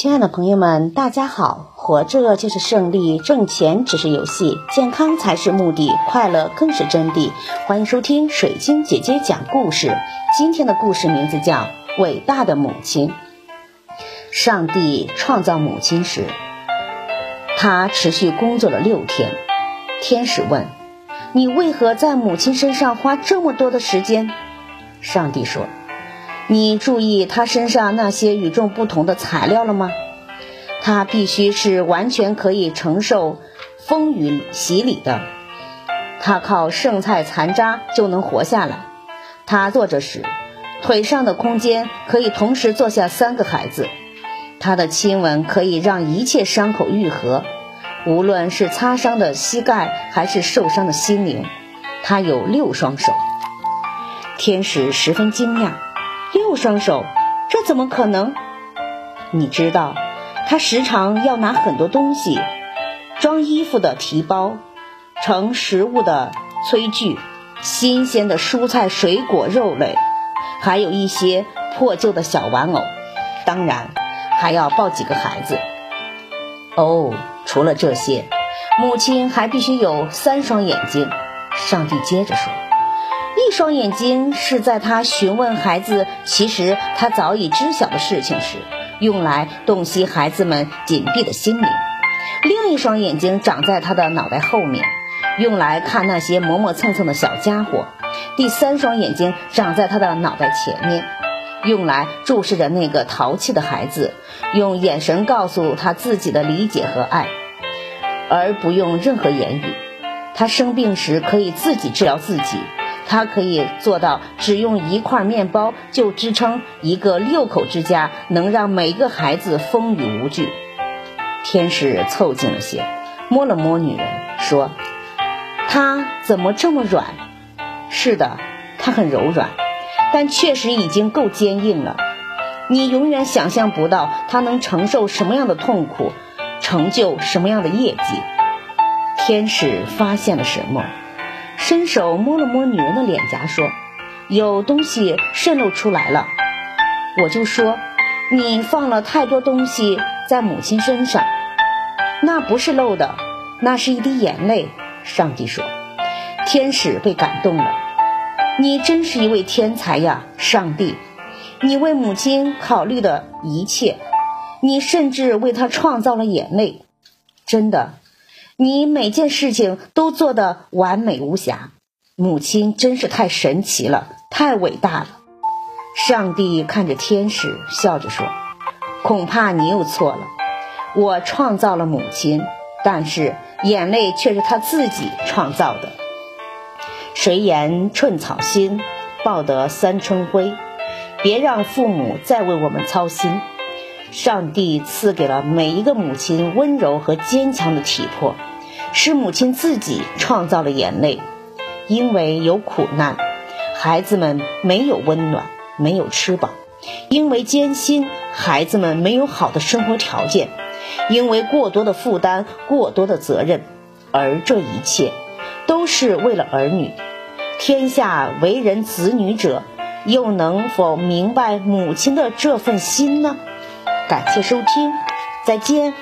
亲爱的朋友们，大家好！活着就是胜利，挣钱只是游戏，健康才是目的，快乐更是真谛。欢迎收听水晶姐姐讲故事。今天的故事名字叫《伟大的母亲》。上帝创造母亲时，他持续工作了六天。天使问：“你为何在母亲身上花这么多的时间？”上帝说。你注意他身上那些与众不同的材料了吗？他必须是完全可以承受风雨洗礼的。他靠剩菜残渣就能活下来。他坐着时，腿上的空间可以同时坐下三个孩子。他的亲吻可以让一切伤口愈合，无论是擦伤的膝盖还是受伤的心灵。他有六双手。天使十分惊讶。六双手，这怎么可能？你知道，他时常要拿很多东西：装衣服的提包、盛食物的炊具、新鲜的蔬菜、水果、肉类，还有一些破旧的小玩偶。当然，还要抱几个孩子。哦，除了这些，母亲还必须有三双眼睛。上帝接着说。一双眼睛是在他询问孩子，其实他早已知晓的事情时，用来洞悉孩子们紧闭的心灵；另一双眼睛长在他的脑袋后面，用来看那些磨磨蹭蹭的小家伙；第三双眼睛长在他的脑袋前面，用来注视着那个淘气的孩子，用眼神告诉他自己的理解和爱，而不用任何言语。他生病时可以自己治疗自己。他可以做到只用一块面包就支撑一个六口之家，能让每个孩子风雨无惧。天使凑近了些，摸了摸女人，说：“她怎么这么软？”“是的，她很柔软，但确实已经够坚硬了。你永远想象不到她能承受什么样的痛苦，成就什么样的业绩。”天使发现了什么？伸手摸了摸女人的脸颊，说：“有东西渗漏出来了。”我就说：“你放了太多东西在母亲身上。”那不是漏的，那是一滴眼泪。上帝说：“天使被感动了，你真是一位天才呀，上帝！你为母亲考虑的一切，你甚至为她创造了眼泪，真的。”你每件事情都做得完美无瑕，母亲真是太神奇了，太伟大了。上帝看着天使，笑着说：“恐怕你又错了。我创造了母亲，但是眼泪却是他自己创造的。谁言寸草心，报得三春晖？别让父母再为我们操心。上帝赐给了每一个母亲温柔和坚强的体魄。”是母亲自己创造了眼泪，因为有苦难，孩子们没有温暖，没有吃饱；因为艰辛，孩子们没有好的生活条件；因为过多的负担，过多的责任，而这一切，都是为了儿女。天下为人子女者，又能否明白母亲的这份心呢？感谢收听，再见。